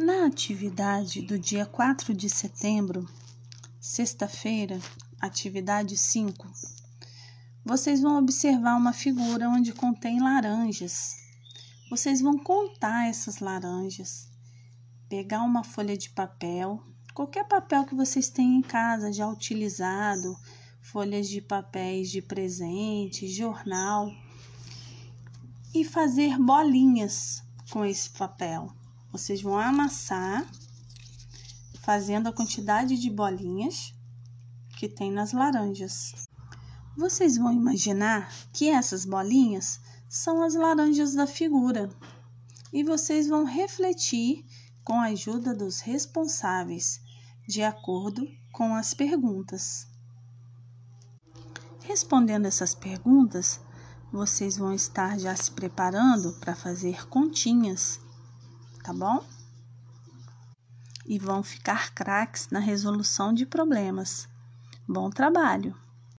Na atividade do dia 4 de setembro, sexta-feira, atividade 5, vocês vão observar uma figura onde contém laranjas. Vocês vão contar essas laranjas, pegar uma folha de papel, qualquer papel que vocês tenham em casa já utilizado, folhas de papéis de presente, jornal, e fazer bolinhas com esse papel. Vocês vão amassar, fazendo a quantidade de bolinhas que tem nas laranjas. Vocês vão imaginar que essas bolinhas são as laranjas da figura e vocês vão refletir com a ajuda dos responsáveis, de acordo com as perguntas. Respondendo essas perguntas, vocês vão estar já se preparando para fazer continhas tá bom? E vão ficar craques na resolução de problemas. Bom trabalho!